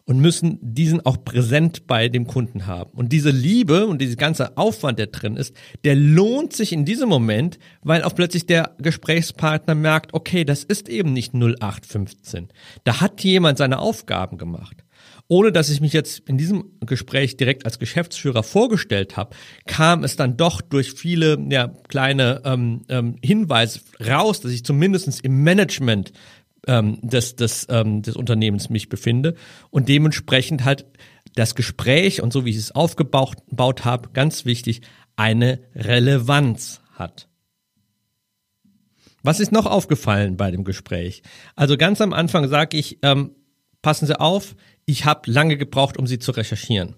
und müssen diesen auch präsent bei dem Kunden haben. Und diese Liebe und dieser ganze Aufwand, der drin ist, der lohnt sich in diesem Moment, weil auch plötzlich der Gesprächspartner merkt, okay, das ist eben nicht 0815. Da hat jemand seine Aufgaben gemacht ohne dass ich mich jetzt in diesem Gespräch direkt als Geschäftsführer vorgestellt habe, kam es dann doch durch viele ja, kleine ähm, ähm, Hinweise raus, dass ich zumindestens im Management ähm, des, des, ähm, des Unternehmens mich befinde und dementsprechend halt das Gespräch und so wie ich es aufgebaut baut habe, ganz wichtig, eine Relevanz hat. Was ist noch aufgefallen bei dem Gespräch? Also ganz am Anfang sage ich, ähm, passen Sie auf, ich habe lange gebraucht, um sie zu recherchieren.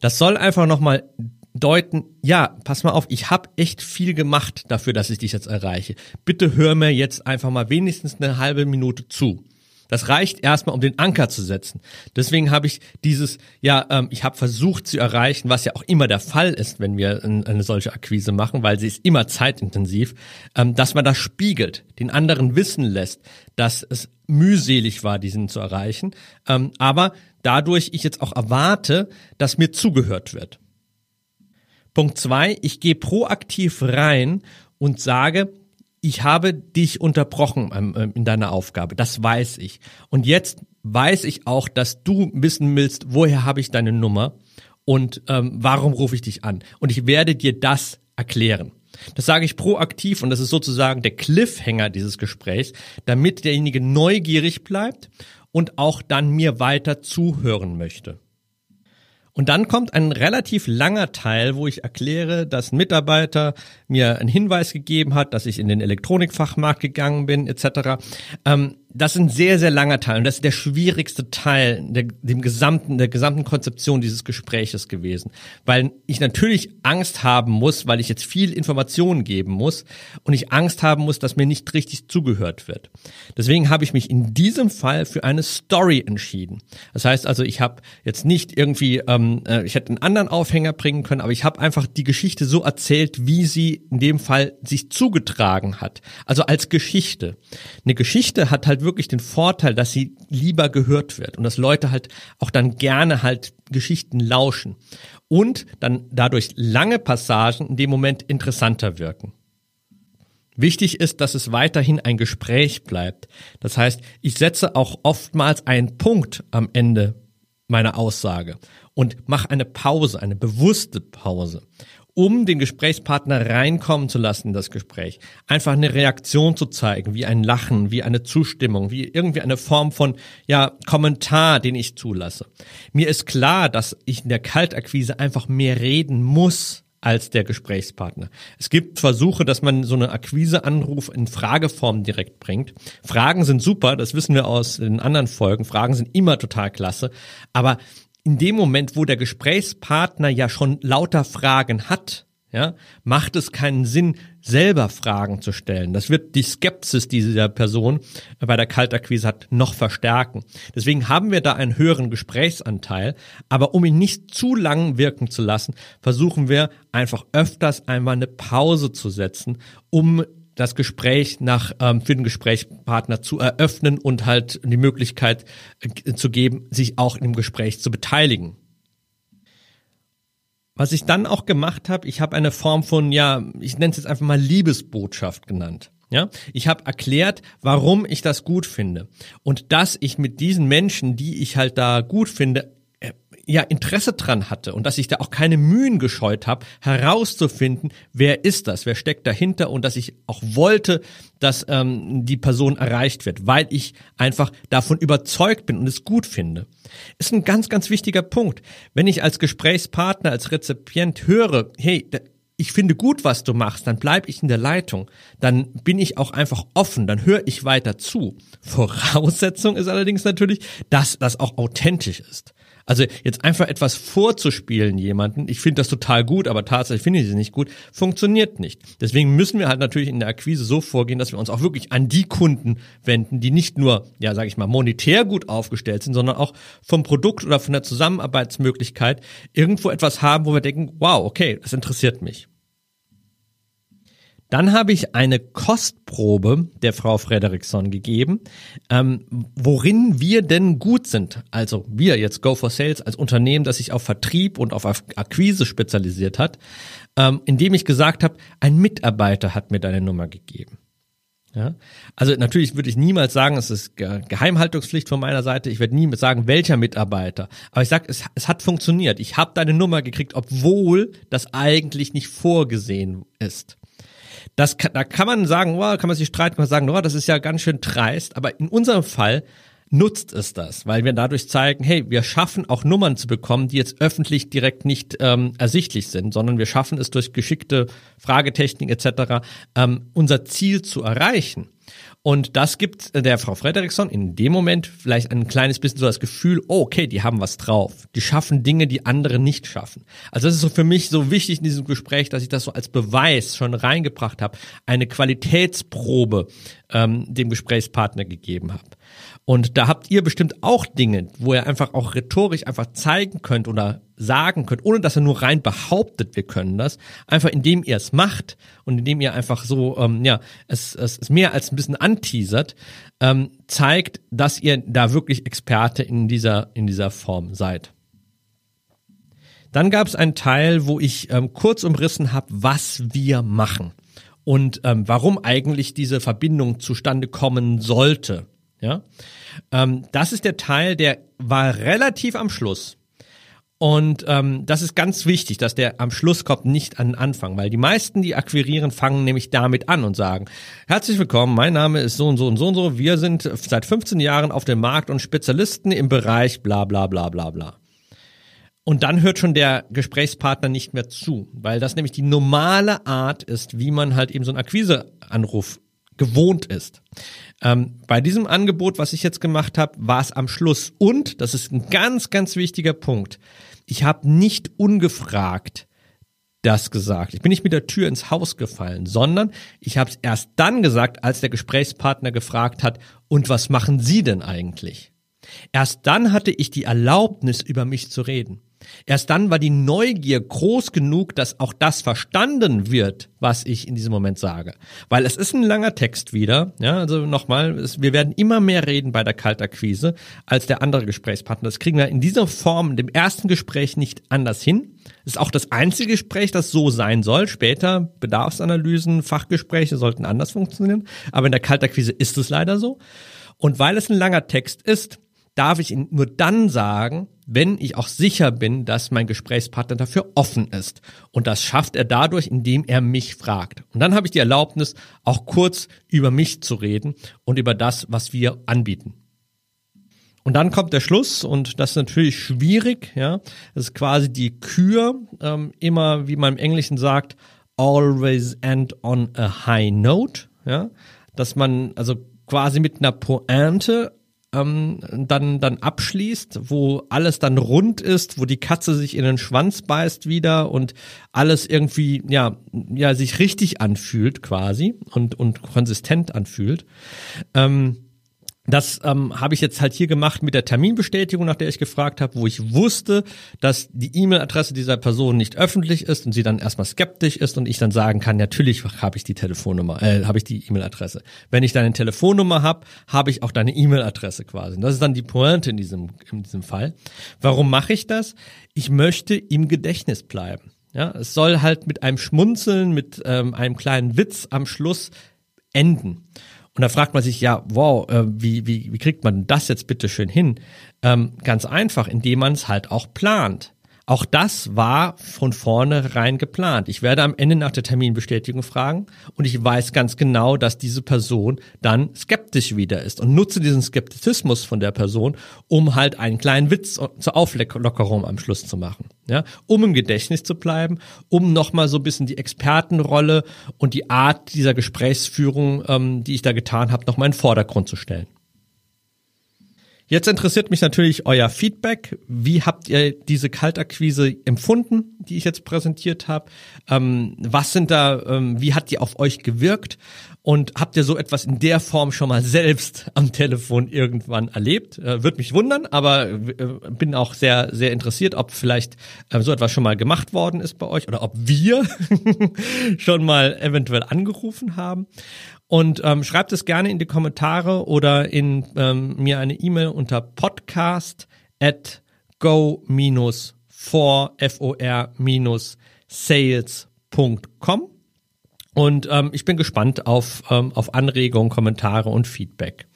Das soll einfach nochmal deuten, ja, pass mal auf, ich habe echt viel gemacht dafür, dass ich dich jetzt erreiche. Bitte hör mir jetzt einfach mal wenigstens eine halbe Minute zu. Das reicht erstmal, um den Anker zu setzen. Deswegen habe ich dieses, ja, ähm, ich habe versucht zu erreichen, was ja auch immer der Fall ist, wenn wir eine solche Akquise machen, weil sie ist immer zeitintensiv, ähm, dass man das spiegelt, den anderen wissen lässt, dass es mühselig war, diesen zu erreichen, ähm, aber dadurch ich jetzt auch erwarte, dass mir zugehört wird. Punkt zwei, ich gehe proaktiv rein und sage, ich habe dich unterbrochen ähm, in deiner Aufgabe, das weiß ich. Und jetzt weiß ich auch, dass du wissen willst, woher habe ich deine Nummer und ähm, warum rufe ich dich an. Und ich werde dir das erklären. Das sage ich proaktiv und das ist sozusagen der Cliffhanger dieses Gesprächs, damit derjenige neugierig bleibt und auch dann mir weiter zuhören möchte. Und dann kommt ein relativ langer Teil, wo ich erkläre, dass ein Mitarbeiter mir einen Hinweis gegeben hat, dass ich in den Elektronikfachmarkt gegangen bin, etc. Ähm, das ist ein sehr, sehr langer Teil und das ist der schwierigste Teil der, dem gesamten, der gesamten Konzeption dieses Gespräches gewesen. Weil ich natürlich Angst haben muss, weil ich jetzt viel Informationen geben muss und ich Angst haben muss, dass mir nicht richtig zugehört wird. Deswegen habe ich mich in diesem Fall für eine Story entschieden. Das heißt also, ich habe jetzt nicht irgendwie, ähm, äh, ich hätte einen anderen Aufhänger bringen können, aber ich habe einfach die Geschichte so erzählt, wie sie in dem Fall sich zugetragen hat. Also als Geschichte. Eine Geschichte hat halt wirklich den Vorteil, dass sie lieber gehört wird und dass Leute halt auch dann gerne halt Geschichten lauschen und dann dadurch lange Passagen in dem Moment interessanter wirken. Wichtig ist, dass es weiterhin ein Gespräch bleibt. Das heißt, ich setze auch oftmals einen Punkt am Ende meiner Aussage und mache eine Pause, eine bewusste Pause, um den Gesprächspartner reinkommen zu lassen in das Gespräch. Einfach eine Reaktion zu zeigen, wie ein Lachen, wie eine Zustimmung, wie irgendwie eine Form von, ja, Kommentar, den ich zulasse. Mir ist klar, dass ich in der Kaltakquise einfach mehr reden muss, als der Gesprächspartner. Es gibt Versuche, dass man so eine Akquiseanruf in Frageform direkt bringt. Fragen sind super, das wissen wir aus den anderen Folgen. Fragen sind immer total klasse. Aber in dem Moment, wo der Gesprächspartner ja schon lauter Fragen hat, ja, macht es keinen Sinn, selber Fragen zu stellen. Das wird die Skepsis dieser Person bei der Kaltakquise hat noch verstärken. Deswegen haben wir da einen höheren Gesprächsanteil, aber um ihn nicht zu lang wirken zu lassen, versuchen wir einfach öfters einmal eine Pause zu setzen, um das Gespräch nach ähm, für den Gesprächspartner zu eröffnen und halt die Möglichkeit äh, zu geben, sich auch im Gespräch zu beteiligen. Was ich dann auch gemacht habe, ich habe eine Form von, ja, ich nenne es jetzt einfach mal Liebesbotschaft genannt. Ja, ich habe erklärt, warum ich das gut finde und dass ich mit diesen Menschen, die ich halt da gut finde, ja Interesse dran hatte und dass ich da auch keine Mühen gescheut habe, herauszufinden, wer ist das, wer steckt dahinter und dass ich auch wollte, dass ähm, die Person erreicht wird, weil ich einfach davon überzeugt bin und es gut finde. Ist ein ganz, ganz wichtiger Punkt. Wenn ich als Gesprächspartner, als Rezipient höre, hey, ich finde gut, was du machst, dann bleib ich in der Leitung, dann bin ich auch einfach offen, dann höre ich weiter zu. Voraussetzung ist allerdings natürlich, dass das auch authentisch ist. Also jetzt einfach etwas vorzuspielen jemanden, ich finde das total gut, aber tatsächlich finde ich es nicht gut, funktioniert nicht. Deswegen müssen wir halt natürlich in der Akquise so vorgehen, dass wir uns auch wirklich an die Kunden wenden, die nicht nur, ja, sage ich mal, monetär gut aufgestellt sind, sondern auch vom Produkt oder von der Zusammenarbeitsmöglichkeit irgendwo etwas haben, wo wir denken, wow, okay, das interessiert mich. Dann habe ich eine Kostprobe der Frau Frederiksson gegeben, ähm, worin wir denn gut sind. Also wir jetzt Go for Sales als Unternehmen, das sich auf Vertrieb und auf Akquise spezialisiert hat, ähm, indem ich gesagt habe, ein Mitarbeiter hat mir deine Nummer gegeben. Ja, also natürlich würde ich niemals sagen, es ist Geheimhaltungspflicht von meiner Seite. Ich werde nie sagen, welcher Mitarbeiter. Aber ich sage, es, es hat funktioniert. Ich habe deine Nummer gekriegt, obwohl das eigentlich nicht vorgesehen ist. Das kann, da kann man sagen, oh, kann man sich streiten, kann man sagen, oh, das ist ja ganz schön dreist, aber in unserem Fall nutzt es das, weil wir dadurch zeigen, hey, wir schaffen auch Nummern zu bekommen, die jetzt öffentlich direkt nicht ähm, ersichtlich sind, sondern wir schaffen es durch geschickte Fragetechnik etc. Ähm, unser Ziel zu erreichen. Und das gibt der Frau Frederiksson in dem Moment vielleicht ein kleines bisschen so das Gefühl, oh, okay, die haben was drauf. Die schaffen Dinge, die andere nicht schaffen. Also das ist so für mich so wichtig in diesem Gespräch, dass ich das so als Beweis schon reingebracht habe, eine Qualitätsprobe ähm, dem Gesprächspartner gegeben habe. Und da habt ihr bestimmt auch Dinge, wo ihr einfach auch rhetorisch einfach zeigen könnt oder sagen könnt, ohne dass ihr nur rein behauptet, wir können das, einfach indem ihr es macht und indem ihr einfach so, ähm, ja, es, es, es mehr als ein bisschen anteasert, ähm, zeigt, dass ihr da wirklich Experte in dieser, in dieser Form seid. Dann gab es einen Teil, wo ich ähm, kurz umrissen habe, was wir machen und ähm, warum eigentlich diese Verbindung zustande kommen sollte. Ja, ähm, das ist der Teil, der war relativ am Schluss. Und ähm, das ist ganz wichtig, dass der am Schluss kommt, nicht an den Anfang, weil die meisten, die akquirieren, fangen nämlich damit an und sagen, herzlich willkommen, mein Name ist so und so und so und so, wir sind seit 15 Jahren auf dem Markt und Spezialisten im Bereich bla bla bla bla bla. Und dann hört schon der Gesprächspartner nicht mehr zu, weil das nämlich die normale Art ist, wie man halt eben so einen Akquiseanruf gewohnt ist. Ähm, bei diesem Angebot, was ich jetzt gemacht habe, war es am Schluss. Und, das ist ein ganz, ganz wichtiger Punkt, ich habe nicht ungefragt das gesagt. Ich bin nicht mit der Tür ins Haus gefallen, sondern ich habe es erst dann gesagt, als der Gesprächspartner gefragt hat, und was machen Sie denn eigentlich? Erst dann hatte ich die Erlaubnis, über mich zu reden. Erst dann war die Neugier groß genug, dass auch das verstanden wird, was ich in diesem Moment sage. Weil es ist ein langer Text wieder. Ja, also nochmal, wir werden immer mehr reden bei der Kaltakquise als der andere Gesprächspartner. Das kriegen wir in dieser Form, in dem ersten Gespräch nicht anders hin. Das ist auch das einzige Gespräch, das so sein soll. Später Bedarfsanalysen, Fachgespräche sollten anders funktionieren. Aber in der Kaltakquise ist es leider so. Und weil es ein langer Text ist, darf ich ihn nur dann sagen, wenn ich auch sicher bin, dass mein Gesprächspartner dafür offen ist. Und das schafft er dadurch, indem er mich fragt. Und dann habe ich die Erlaubnis, auch kurz über mich zu reden und über das, was wir anbieten. Und dann kommt der Schluss und das ist natürlich schwierig. Ja, das ist quasi die Kür. Ähm, immer, wie man im Englischen sagt, always end on a high note. Ja, dass man also quasi mit einer Pointe ähm, dann, dann abschließt, wo alles dann rund ist, wo die Katze sich in den Schwanz beißt wieder und alles irgendwie, ja, ja, sich richtig anfühlt quasi und, und konsistent anfühlt. Ähm, das ähm, habe ich jetzt halt hier gemacht mit der Terminbestätigung, nach der ich gefragt habe, wo ich wusste, dass die E-Mail-Adresse dieser Person nicht öffentlich ist und sie dann erstmal skeptisch ist und ich dann sagen kann, natürlich habe ich die Telefonnummer, äh, habe ich die E-Mail-Adresse. Wenn ich deine Telefonnummer habe, habe ich auch deine E-Mail-Adresse quasi. Das ist dann die Pointe in diesem in diesem Fall. Warum mache ich das? Ich möchte im Gedächtnis bleiben. Ja, es soll halt mit einem Schmunzeln, mit ähm, einem kleinen Witz am Schluss enden. Und da fragt man sich, ja, wow, äh, wie, wie, wie kriegt man das jetzt bitte schön hin? Ähm, ganz einfach, indem man es halt auch plant. Auch das war von vornherein geplant. Ich werde am Ende nach der Terminbestätigung fragen und ich weiß ganz genau, dass diese Person dann skeptisch wieder ist und nutze diesen Skeptizismus von der Person, um halt einen kleinen Witz zur Auflockerung am Schluss zu machen. Ja, um im Gedächtnis zu bleiben, um nochmal so ein bisschen die Expertenrolle und die Art dieser Gesprächsführung, ähm, die ich da getan habe, nochmal in den Vordergrund zu stellen. Jetzt interessiert mich natürlich euer Feedback. Wie habt ihr diese Kaltakquise empfunden, die ich jetzt präsentiert habe? Ähm, was sind da, ähm, wie hat die auf euch gewirkt? Und habt ihr so etwas in der Form schon mal selbst am Telefon irgendwann erlebt? Äh, Würde mich wundern, aber äh, bin auch sehr, sehr interessiert, ob vielleicht äh, so etwas schon mal gemacht worden ist bei euch oder ob wir schon mal eventuell angerufen haben. Und ähm, schreibt es gerne in die Kommentare oder in ähm, mir eine E-Mail unter podcast at go-for-sales.com. Und ähm, ich bin gespannt auf, ähm, auf Anregungen, Kommentare und Feedback.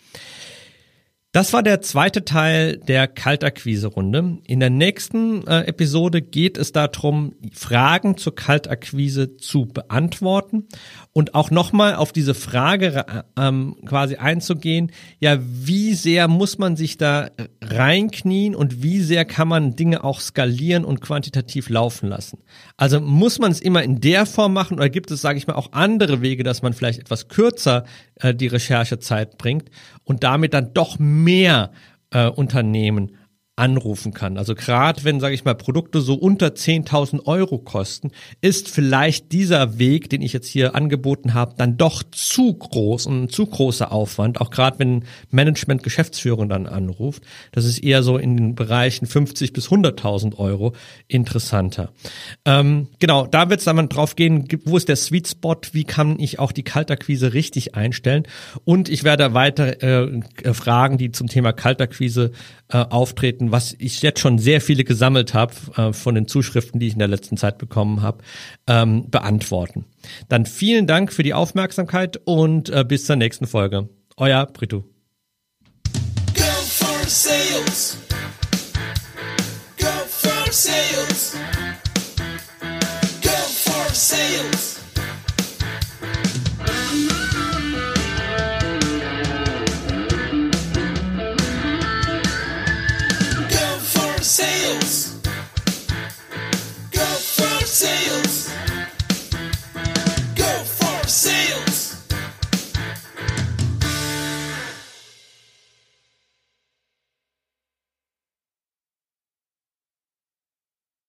Das war der zweite Teil der Kaltakquise-Runde. In der nächsten äh, Episode geht es darum, Fragen zur Kaltakquise zu beantworten und auch nochmal auf diese Frage äh, ähm, quasi einzugehen, ja, wie sehr muss man sich da reinknien und wie sehr kann man Dinge auch skalieren und quantitativ laufen lassen? Also muss man es immer in der Form machen oder gibt es, sage ich mal, auch andere Wege, dass man vielleicht etwas kürzer äh, die Recherchezeit bringt und damit dann doch mehr äh, Unternehmen anrufen kann. Also gerade wenn, sage ich mal, Produkte so unter 10.000 Euro kosten, ist vielleicht dieser Weg, den ich jetzt hier angeboten habe, dann doch zu groß und ein zu großer Aufwand, auch gerade wenn Management Geschäftsführung dann anruft. Das ist eher so in den Bereichen 50 bis 100.000 Euro interessanter. Ähm, genau, da wird es dann drauf gehen, wo ist der Sweet Spot, wie kann ich auch die Kaltakquise richtig einstellen und ich werde weiter äh, Fragen, die zum Thema Kaltakquise äh, auftreten, was ich jetzt schon sehr viele gesammelt habe äh, von den Zuschriften, die ich in der letzten Zeit bekommen habe, ähm, beantworten. Dann vielen Dank für die Aufmerksamkeit und äh, bis zur nächsten Folge. Euer Brito.